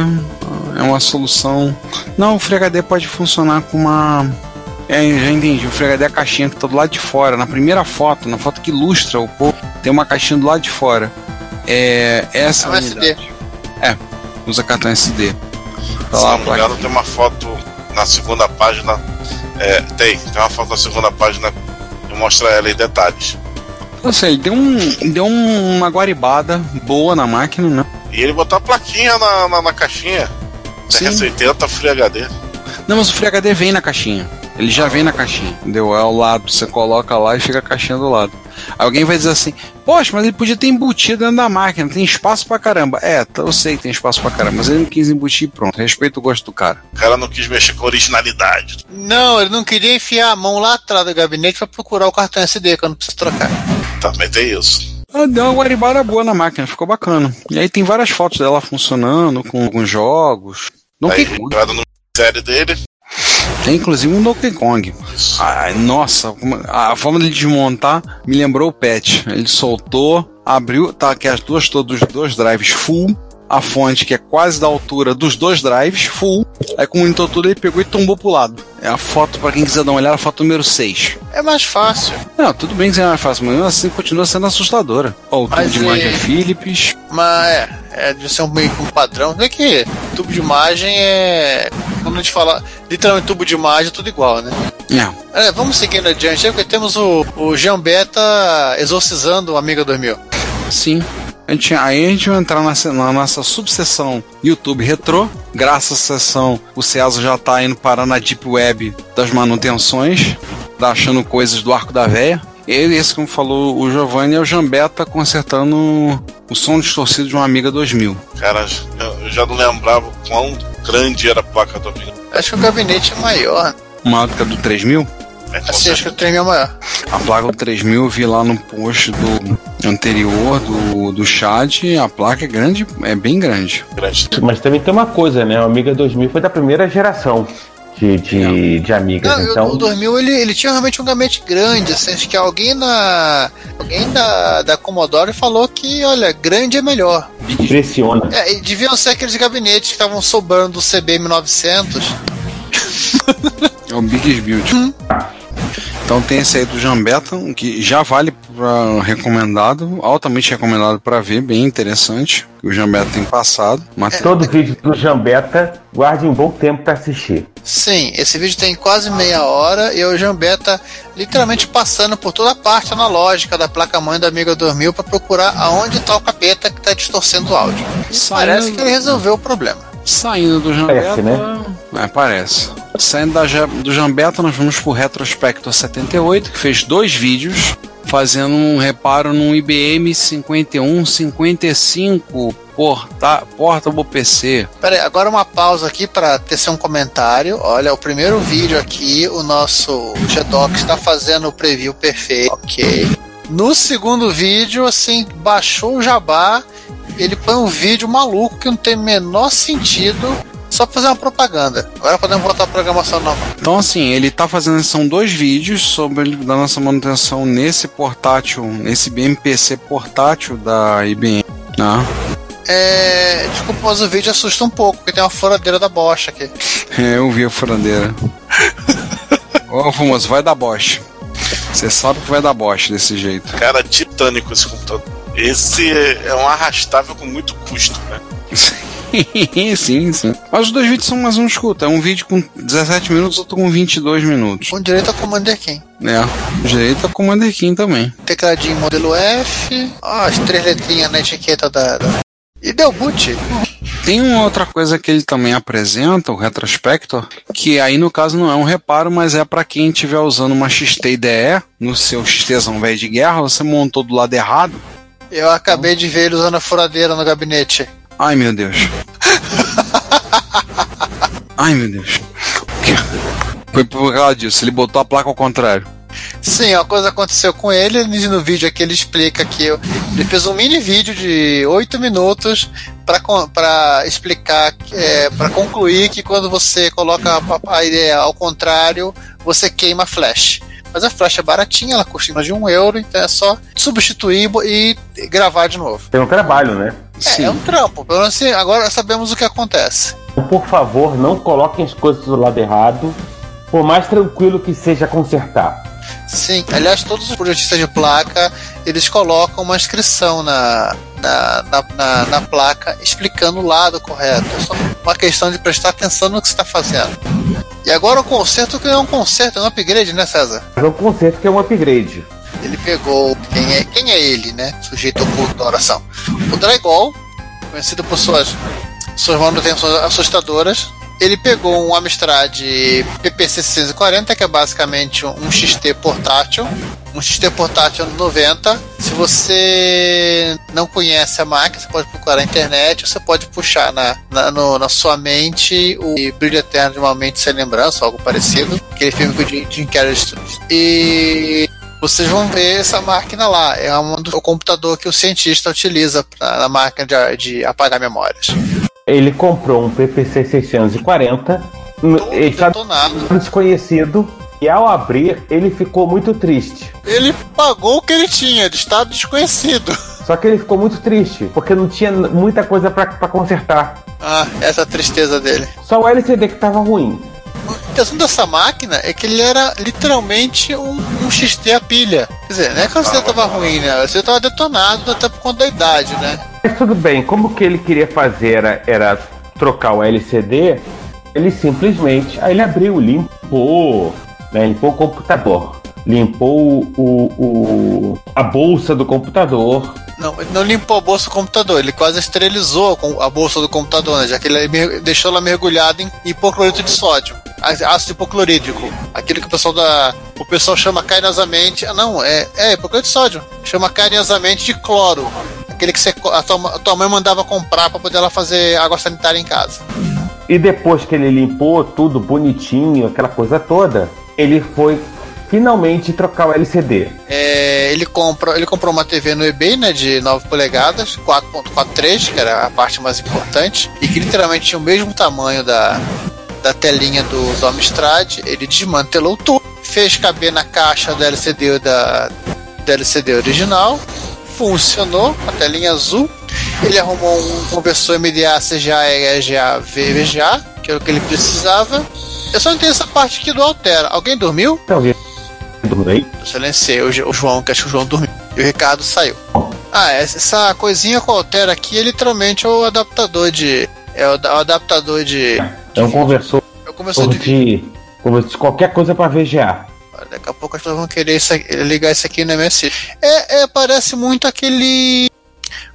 é uma solução. Não, o FreeHD pode funcionar com uma. É, já entendi. O FreeHD é a caixinha que tá do lado de fora. Na primeira foto, na foto que ilustra o povo, tem uma caixinha do lado de fora. É essa É um unidade. É, usa cartão SD. Tá Se lá não me placa. engano, tem uma foto na segunda página. É, tem, tem uma foto na segunda página que mostra ela em detalhes. Seja, ele deu, um, deu um- uma guaribada boa na máquina, né? E ele botou a plaquinha na, na, na caixinha. Sim. TRS-80 Free HD. Não, mas o FreeHD vem na caixinha. Ele já vem na caixinha, entendeu? É ao lado, você coloca lá e fica a caixinha do lado. Alguém vai dizer assim, poxa, mas ele podia ter embutido dentro da máquina, tem espaço pra caramba. É, tá, eu sei que tem espaço pra caramba, mas ele não quis embutir e pronto. Respeito o gosto do cara. O cara não quis mexer com originalidade. Não, ele não queria enfiar a mão lá atrás do gabinete pra procurar o cartão SD, que eu não preciso trocar. Também tem isso. Ah, Deu uma guaribada boa na máquina, ficou bacana. E aí tem várias fotos dela funcionando com alguns jogos. Donkey Aí, entrada no série dele. Tem inclusive um Donkey Kong. Ai, nossa, como- a forma dele desmontar me lembrou o patch. Ele soltou, abriu, tá aqui as duas, todos os dois drives full. A fonte que é quase da altura dos dois drives, full. Aí com o monitor todo ele pegou e tombou pro lado. É a foto, pra quem quiser dar uma olhada, a foto número 6. É mais fácil. Não, tudo bem que é mais fácil, mas assim continua sendo assustadora. Ó, o tubo Mas de imagem é- é Philips. Mas é, é de ser um meio que um padrão. Vê que tubo de imagem é. Quando a gente fala literalmente tubo de imagem, é tudo igual, né? É, É, vamos seguindo adiante, porque temos o, o Jean Beta exorcizando o Amiga 2000. Sim. A gente, aí a gente vai entrar nessa, na nossa subseção YouTube Retrô. Graças à sessão, o César já tá indo parar na Deep Web das manutenções, tá achando coisas do arco da véia. Ele, esse como falou o Giovanni, é o Jambeta consertando o som distorcido de uma Amiga 2000. Cara, eu eu já não lembrava quão grande era a placa do Amiga. Acho que o gabinete é maior. Maior do que a do 3000. É, Assim, acho que o 3000 é maior. A placa do 3000 eu vi lá no post do anterior do, do chat. A placa é grande, é bem grande. grande. Mas também tem uma coisa, né? O Amiga 2000 foi da primeira geração de, de, de amigas. Não, então, o 2000 ele, ele tinha realmente um gabinete grande. Assim, acho que alguém na. Alguém da, da Commodore falou que, olha, grande é melhor. impressiona. É, e deviam ser aqueles gabinetes que estavam sobrando do CBM 900. É o Biggest Build. Então tem esse aí do Jambeta, que já vale para recomendado, altamente recomendado para ver, bem interessante. que O Jambeta tem passado. Mas Todo vídeo do Jambeta, guarde um bom tempo pra assistir. Sim, esse vídeo tem quase meia hora e o Jean Beta literalmente passando por toda a parte analógica da placa-mãe da Amiga 2000 para procurar aonde está o capeta que está distorcendo o áudio. Saindo- parece que ele resolveu o problema. Saindo do Jambeta. Parece, né? É, parece. Saindo da, do Jambeta, nós vamos pro Retrospector 78, que fez dois vídeos fazendo um reparo num IBM 5155 porta, Portable PC. Pera aí, agora uma pausa aqui para tecer um comentário. Olha, o primeiro vídeo aqui, o nosso Gedoc está fazendo o preview perfeito. Ok. No segundo vídeo, assim, baixou o jabá, ele põe um vídeo maluco que não tem o menor sentido, só pra fazer uma propaganda. Agora podemos voltar à programação normal. Então, assim, ele tá fazendo. São dois vídeos sobre da nossa manutenção nesse portátil, nesse BMPC portátil da IBM. Né? É, desculpa, mas o vídeo assusta um pouco, porque tem uma furadeira da Bosch aqui. É, eu vi a furadeira. Ô, famoso, vai dar Bosch. Você sabe que vai dar Bosch desse jeito. Cara, titânico esse computador. Esse é um arrastável com muito custo, né? sim, sim. Mas os dois vídeos são mais um escuta. É um vídeo com 17 minutos, outro com 22 minutos. Com direito a Commander Key. É. Direito a Commander King também. Tecladinho modelo F. Ó, as três letrinhas na etiqueta da. da- E deu boot. Tem uma outra coisa que ele também apresenta, o Retrospector, que aí no caso não é um reparo, mas é para quem estiver usando uma XT IDE no seu XTzão velho de guerra, você montou do lado errado. Eu acabei de ver ele usando a furadeira no gabinete. Ai meu Deus. Ai meu Deus. Foi por causa disso, ele botou a placa ao contrário. Sim, uma coisa aconteceu com ele. No vídeo aqui ele explica que eu- ele fez um mini vídeo de 8 minutos para explicar, é, para concluir que quando você coloca a, a ideia ao contrário, você queima flash. Mas a flash é baratinha, ela custa mais de um euro, então é só substituir e gravar de novo. Tem um trabalho, né? É, é um trampo. Pelo menos assim, agora sabemos o que acontece. Por favor, não coloquem as coisas do lado errado, por mais tranquilo que seja consertar. Sim, aliás, todos os projetistas de placa eles colocam uma inscrição na, na, na, na, na placa explicando o lado correto. É só uma questão de prestar atenção no que você está fazendo. E agora o conserto que é um conserto, é um upgrade, né, César? É um conserto que é um upgrade. Ele pegou. Quem é, quem é ele, né? Sujeito oculto da oração. O Dragol, conhecido por suas, suas manutenções assustadoras, ele pegou um Amstrad PPC 640, que é basicamente um XT portátil, um XT portátil 90. Se você não conhece a máquina, você pode procurar na internet, ou você pode puxar na, na, no, na sua mente o Brilho Eterno de uma Mente Sem Lembrança, algo parecido, aquele filme que o Jim Carrey E vocês vão ver essa máquina lá. É um o computador que o cientista utiliza na máquina de, de apagar memórias ele comprou um PPC 640, ele desconhecido, e ao abrir, ele ficou muito triste. Ele pagou o que ele tinha, de estado desconhecido. Só que ele ficou muito triste, porque não tinha muita coisa para consertar. Ah, essa tristeza dele. Só o LCD que estava ruim. A questão dessa máquina é que ele era literalmente um, um XT a pilha. Quer dizer, não é que o LCD estava ruim, né? O LCD estava detonado até por conta da idade, né? Mas tudo bem, como que ele queria fazer era, era trocar o LCD, ele simplesmente. Aí ele abriu, limpou, né, limpou o computador, limpou o, o, a bolsa do computador. Não, ele não limpou a bolsa do computador, ele quase esterilizou a bolsa do computador, né, já que ele deixou ela mergulhada em hipoclorito de sódio, ácido hipoclorídrico. Aquilo que o pessoal da. O pessoal chama carinhosamente. Não, é, é hipoclorito de sódio. Chama carinhosamente de cloro aquele que você, a, tua, a tua mãe mandava comprar para poder ela fazer água sanitária em casa. E depois que ele limpou tudo bonitinho, aquela coisa toda, ele foi finalmente trocar o LCD. É, ele, comprou, ele comprou uma TV no eBay, né, de 9 polegadas, 4.43, que era a parte mais importante, e que literalmente tinha o mesmo tamanho da, da telinha do, do Amstrad. Ele desmantelou tudo, fez caber na caixa do LCD da, do LCD original, funcionou, a telinha azul. Ele arrumou um conversor MDA CGA EGA VGA, que era o que ele precisava. Eu só não tenho essa parte aqui do Altera. Alguém dormiu? Alguém dormiu? Eu silenciei o João, que acho que o João dormiu. E o Ricardo saiu. Ah, essa coisinha com o Altera aqui é literalmente o adaptador de. É o, adaptador de. É um conversor. É um conversor de, de, de qualquer coisa para VGA. Daqui a pouco as pessoas vão querer isso, ligar isso aqui no MSI. É, é, parece muito aquele.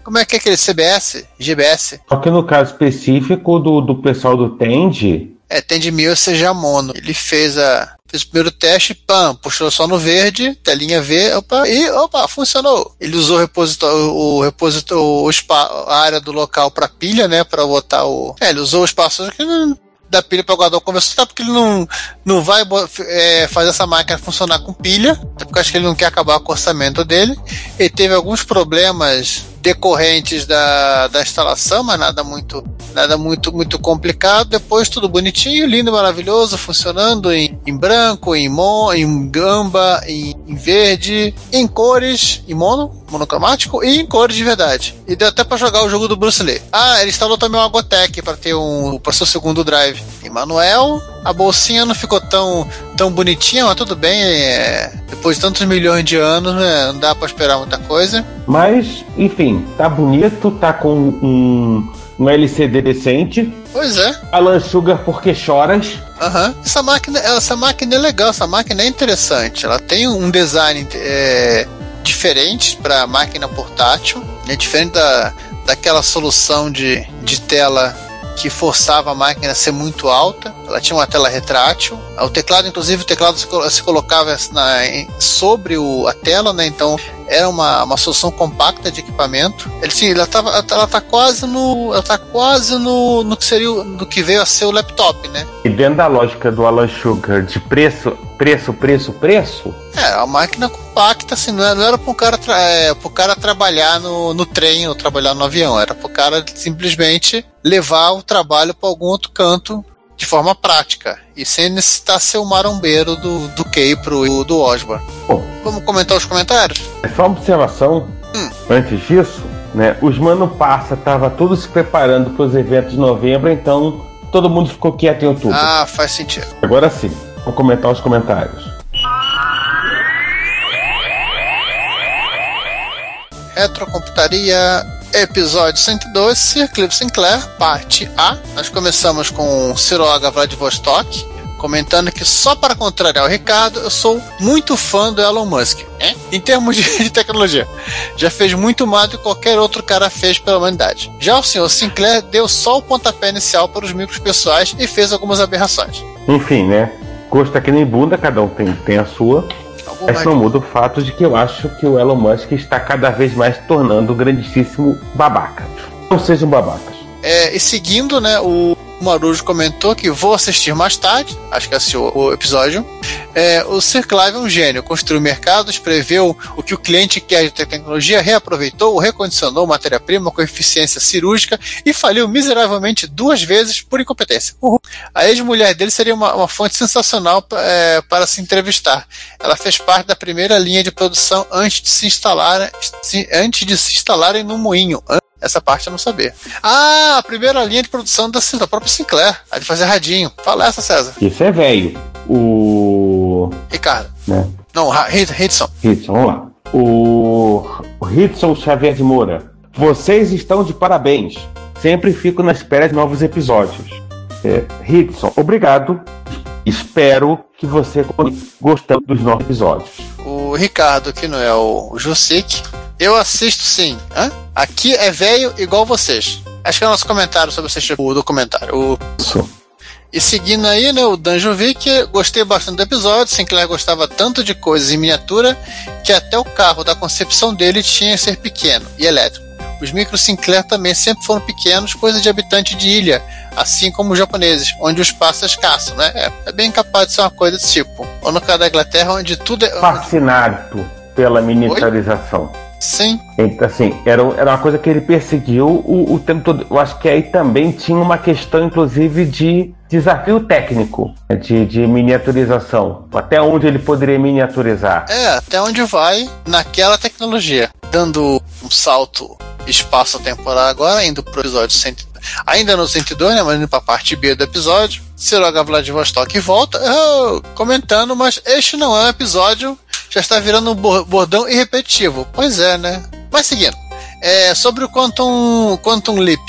Como é que é aquele CBS? GBS? Só que no caso específico do, do pessoal do Tend. É, Tend 1000 seja mono. Ele fez a. Fez o primeiro teste, pam, puxou só no verde, telinha V, opa, e opa, funcionou. Ele usou o repositório, o repositório, o spa, a área do local para pilha, né, para botar o. É, ele usou o espaço que não, da pilha para o guardador conversar, porque ele não, não vai é, fazer essa máquina funcionar com pilha, porque acho que ele não quer acabar com o orçamento dele. Ele teve alguns problemas decorrentes da, da instalação, mas nada muito nada muito muito complicado. Depois tudo bonitinho, lindo, maravilhoso, funcionando em, em branco, em, mon, em gamba, em, em, verde, em cores, em mono, monocromático e em cores de verdade. E deu até para jogar o jogo do Bruce Lee. Ah, ele instalou também o Agotec para ter um para seu segundo drive. Em Manuel, a bolsinha não ficou tão tão bonitinha, mas tudo bem. É, depois de tantos milhões de anos, né, não dá para esperar muita coisa. Mas, enfim, tá bonito, tá com um, um LCD decente. Pois é. Alan Sugar, porque choras? Aham. Uhum. Essa máquina, essa máquina é legal, essa máquina é interessante. Ela tem um design é, diferente para máquina portátil. É diferente da, daquela solução de, de tela que forçava a máquina a ser muito alta. Ela tinha uma tela retrátil. O teclado, inclusive, o teclado se, colocava na, sobre o, a tela, né? Então era uma, uma solução compacta de equipamento. Ele sim, ela, tava, ela tá quase no. Ela tá quase no, no que seria no que veio a ser o laptop, né? E dentro da lógica do Alan Sugar de preço, preço, preço, preço? É, a máquina compacta, assim, não era, não era pro cara, é, pro cara trabalhar no, no trem ou trabalhar no avião, era pro cara simplesmente levar o trabalho para algum outro canto de forma prática e sem necessitar ser o marombeiro do, do Kay pro do Osborne. Bom. Vamos comentar os comentários? É só uma observação. Hum. Antes disso, né? Os Mano Passa tava tudo se preparando para os eventos de novembro, então todo mundo ficou quieto em outubro. Ah, faz sentido. Agora sim, vou comentar os comentários. Retrocomputaria, episódio 102, Sir Cliff Sinclair, parte A. Nós começamos com Siroga Vladivostok, comentando que só para contrariar o Ricardo, eu sou muito fã do Elon Musk. Hein? Em termos de, tecnologia, já fez muito mais do que qualquer outro cara fez pela humanidade. Já o senhor Sinclair deu só o pontapé inicial para os micros pessoais e fez algumas aberrações. Enfim, né? Gosto que nem bunda, cada um tem, tem a sua. Mas não muda o fato de que eu acho que o Elon Musk está cada vez mais tornando um grandíssimo babaca. Não sejam babacas. É, e seguindo, né, o Marujo comentou que vou assistir mais tarde, acho que assistiu o episódio. É, o Sir Clive é um gênio, construiu mercados, preveu o que o cliente quer de tecnologia, reaproveitou, recondicionou matéria-prima com eficiência cirúrgica e faliu miseravelmente duas vezes por incompetência. Uhum. A ex-mulher dele seria uma, uma fonte sensacional é, para se entrevistar. Ela fez parte da primeira linha de produção antes de se instalar, antes de se instalarem no moinho, essa parte eu não sabia. Ah, a primeira linha de produção da, da própria Sinclair, a de fazer radinho. Fala essa, César. Isso é velho. O. Ricardo. Né? Não, Hitson. Hitson, vamos lá. O, o Hitson Xavier de Moura. Vocês estão de parabéns. Sempre fico na espera de novos episódios. É, Hitson, obrigado. Espero que você gostou dos novos episódios. O Ricardo, que não é o Jusic, eu assisto sim. Hã? Aqui é velho igual vocês. Acho que é o nosso comentário sobre assistir o documentário. O... Isso. E seguindo aí, né, o Danjovic, gostei bastante do episódio. Sinclair gostava tanto de coisas em miniatura que até o carro da concepção dele tinha que ser pequeno e elétrico. Os micros Sinclair também sempre foram pequenos, coisa de habitante de ilha, assim como os japoneses, onde o espaço é escasso, né? É, é bem capaz de ser uma coisa desse tipo. Ou no caso da Inglaterra, onde tudo é. Fascinado pela miniaturização. Oi? Sim. Então, assim, era, era uma coisa que ele perseguiu o, o tempo todo. Eu acho que aí também tinha uma questão, inclusive, de desafio técnico, né, de, de miniaturização. Até onde ele poderia miniaturizar. É, até onde vai naquela tecnologia. Dando um salto espaço-temporal agora, indo pro episódio 100, ainda no 102, né, mas indo pra parte B do episódio. Siroga Vladivostok volta, oh, comentando, mas este não é um episódio já está virando um bordão e repetitivo. Pois é, né? Mas seguindo. É, sobre o Quantum, Quantum Leap.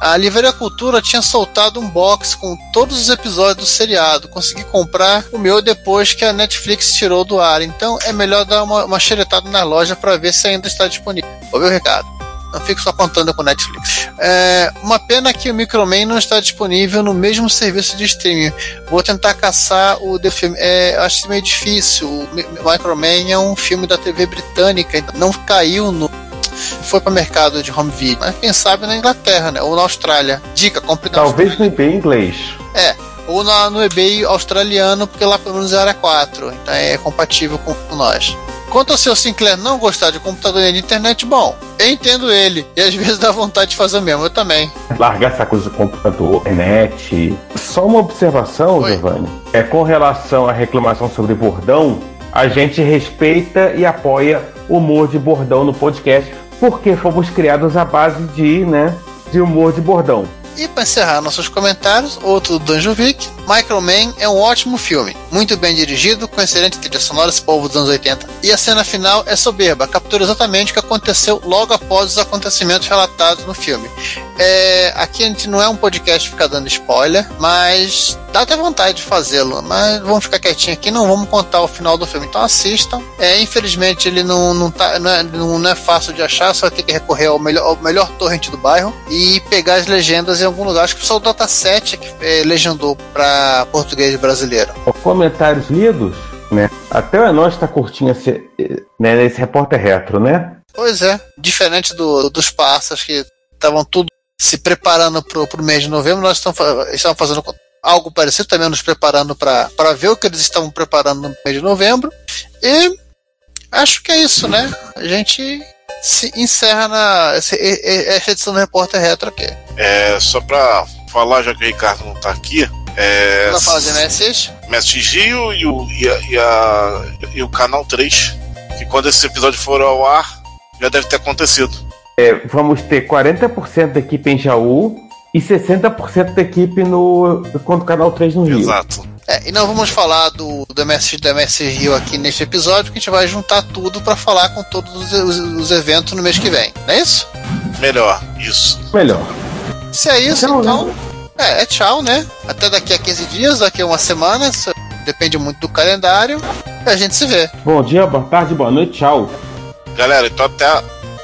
A Livraria Cultura tinha soltado um box com todos os episódios do seriado. Consegui comprar o meu depois que a Netflix tirou do ar. Então é melhor dar uma, uma xeretada na loja para ver se ainda está disponível. Ouviu, Ricardo? Não fico só contando com Netflix. É, uma pena que o Microman não está disponível no mesmo serviço de streaming. Vou tentar caçar o The Film. É, acho meio difícil. O Microman é um filme da TV britânica, então não caiu no foi para o mercado de home video. Mas quem sabe na Inglaterra, né? Ou na Austrália. Dica, compre na Talvez no eBay inglês. É. Ou na, no eBay australiano, porque lá pelo menos era 4. Então é compatível com, com nós. Quanto ao seu Sinclair não gostar de computador e de internet, bom, eu entendo ele. E às vezes dá vontade de fazer o mesmo, eu também. Largar essa coisa do computador, internet. Só uma observação, Oi. Giovanni. É com relação à reclamação sobre bordão, a gente respeita e apoia o humor de bordão no podcast, porque fomos criados à base de, né, de humor de bordão. E para encerrar nossos comentários, outro do Danjovic, Microman é um ótimo filme, muito bem dirigido, com excelente trilha sonora esse povo dos anos 80. E a cena final é soberba, captura exatamente o que aconteceu logo após os acontecimentos relatados no filme. É, aqui a gente não é um podcast ficar dando spoiler, mas dá até vontade de fazê-lo. Mas vamos ficar quietinho aqui, não vamos contar o final do filme. Então assistam. É, infelizmente ele não, não, tá, não, é, não é fácil de achar, só ter que recorrer ao melhor, ao melhor torrent do bairro e pegar as legendas em algum lugar. Acho que só o Dataset que é, legendou para português brasileiro. Comentários lidos, né? Até o nós está curtindo esse, né, esse repórter retro, né? Pois é, diferente do, dos pássaros que estavam tudo se preparando para o mês de novembro, nós estamos, estamos fazendo algo parecido, também nos preparando para ver o que eles estavam preparando no mês de novembro. E acho que é isso, né? A gente se encerra na essa, essa edição do Repórter Retro aqui. É, só para falar, já que o Ricardo não está aqui, É, Ela fala de MSX? MSX Rio e o, e, a, e, a- e o Canal 3. Que quando esse episódio for ao ar, já deve ter acontecido. É, vamos ter 40% da equipe em Jaú e 60% da equipe no contra o Canal 3 no Rio. Exato. É, e não vamos falar do, do MSX do MS Rio aqui neste episódio, porque a gente vai juntar tudo pra falar com todos os, os- os eventos no mês que vem. Não é isso? Melhor, isso. Melhor. Se é isso, Tchau, então. né? É, é tchau, né? Até daqui a 15 dias, daqui a uma semana. isso Depende muito do calendário. E a gente se vê. Bom dia, boa tarde, boa noite, tchau. Galera, então até,